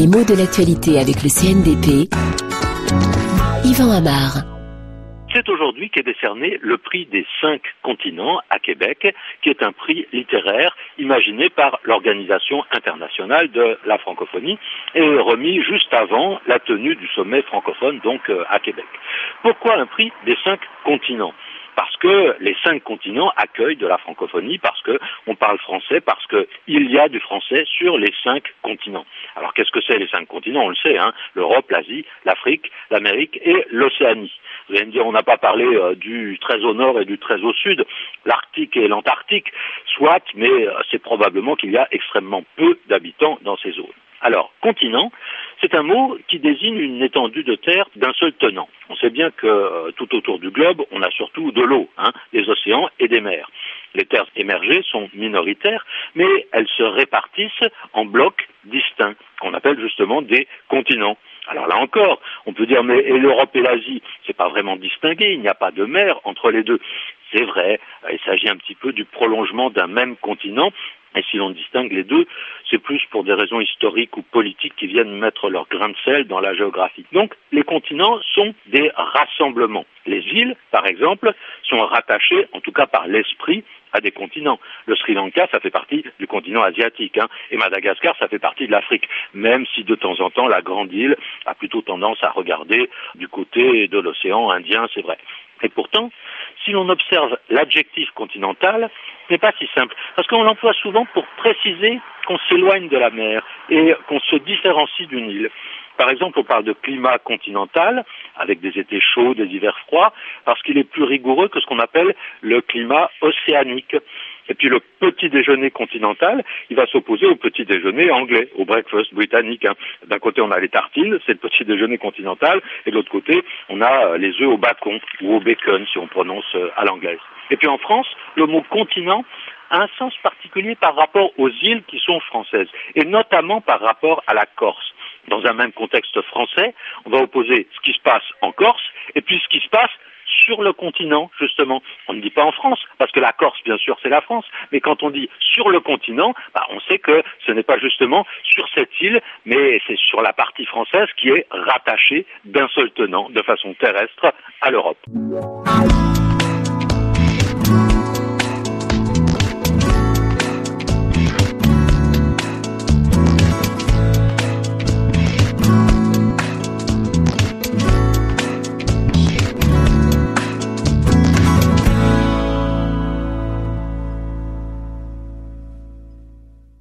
Les mots de l'actualité avec le CNDP. Yvan Amar. C'est aujourd'hui qu'est décerné le prix des cinq continents à Québec, qui est un prix littéraire imaginé par l'Organisation internationale de la francophonie et remis juste avant la tenue du sommet francophone, donc euh, à Québec. Pourquoi un prix des cinq continents? Parce que les cinq continents accueillent de la francophonie, parce qu'on parle français, parce qu'il y a du français sur les cinq continents. Alors qu'est-ce que c'est les cinq continents? On le sait, hein l'Europe, l'Asie, l'Afrique, l'Amérique et l'Océanie. Vous allez me dire, on n'a pas parlé euh, du très au nord et du très au sud, l'Arctique et l'Antarctique, soit, mais euh, c'est probablement qu'il y a extrêmement peu d'habitants dans ces zones. Alors, continent, c'est un mot qui désigne une étendue de terre d'un seul tenant. On sait bien que euh, tout autour du globe, on a surtout de l'eau, hein, des océans et des mers. Les terres émergées sont minoritaires, mais elles se répartissent en blocs distincts, qu'on appelle justement des continents. Alors là encore, on peut dire mais l'Europe et l'Asie, c'est pas vraiment distingué, il n'y a pas de mer entre les deux. C'est vrai, il s'agit un petit peu du prolongement d'un même continent, et si l'on distingue les deux, c'est plus pour des raisons historiques ou politiques qui viennent mettre leur grain de sel dans la géographie. Donc, les continents sont des rassemblements. Les îles, par exemple, sont rattachées, en tout cas par l'esprit, à des continents. Le Sri Lanka, ça fait partie du continent asiatique, hein, et Madagascar, ça fait partie de l'Afrique, même si de temps en temps, la grande île a plutôt tendance à regarder du côté de l'océan Indien, c'est vrai. Et pourtant, si l'on observe l'adjectif continental, ce n'est pas si simple, parce qu'on l'emploie souvent pour préciser qu'on s'éloigne de la mer et qu'on se différencie d'une île. Par exemple, on parle de climat continental, avec des étés chauds, des hivers froids, parce qu'il est plus rigoureux que ce qu'on appelle le climat océanique. Et puis le petit déjeuner continental, il va s'opposer au petit déjeuner anglais, au breakfast britannique. Hein. D'un côté, on a les tartines, c'est le petit déjeuner continental, et de l'autre côté, on a euh, les œufs au bacon ou au bacon, si on prononce euh, à l'anglaise. Et puis en France, le mot continent a un sens particulier par rapport aux îles qui sont françaises, et notamment par rapport à la Corse. Dans un même contexte français, on va opposer ce qui se passe en Corse et puis ce qui se passe sur le continent, justement. On ne dit pas en France, parce que la Corse, bien sûr, c'est la France, mais quand on dit sur le continent, bah, on sait que ce n'est pas justement sur cette île, mais c'est sur la partie française qui est rattachée d'un seul tenant, de façon terrestre, à l'Europe.